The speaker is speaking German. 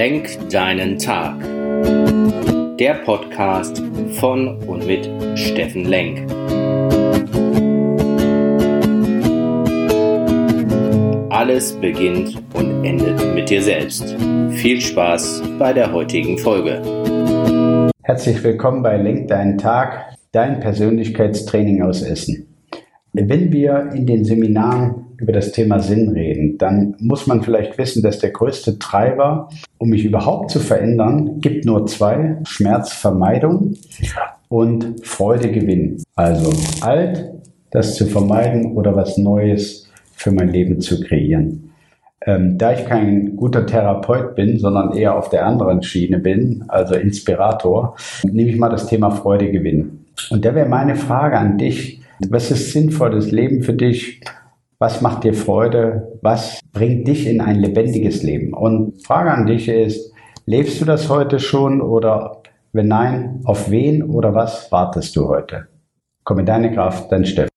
Lenk deinen Tag. Der Podcast von und mit Steffen Lenk. Alles beginnt und endet mit dir selbst. Viel Spaß bei der heutigen Folge. Herzlich willkommen bei Lenk deinen Tag, dein Persönlichkeitstraining aus Essen. Wenn wir in den Seminaren über das Thema Sinn reden, dann muss man vielleicht wissen, dass der größte Treiber, um mich überhaupt zu verändern, gibt nur zwei, Schmerzvermeidung und Freudegewinn. Also alt, das zu vermeiden oder was Neues für mein Leben zu kreieren. Ähm, da ich kein guter Therapeut bin, sondern eher auf der anderen Schiene bin, also Inspirator, nehme ich mal das Thema Freudegewinn. Und da wäre meine Frage an dich, was ist sinnvolles Leben für dich? Was macht dir Freude? Was bringt dich in ein lebendiges Leben? Und Frage an dich ist, lebst du das heute schon oder wenn nein, auf wen oder was wartest du heute? Komm in deine Kraft, dein Steffen.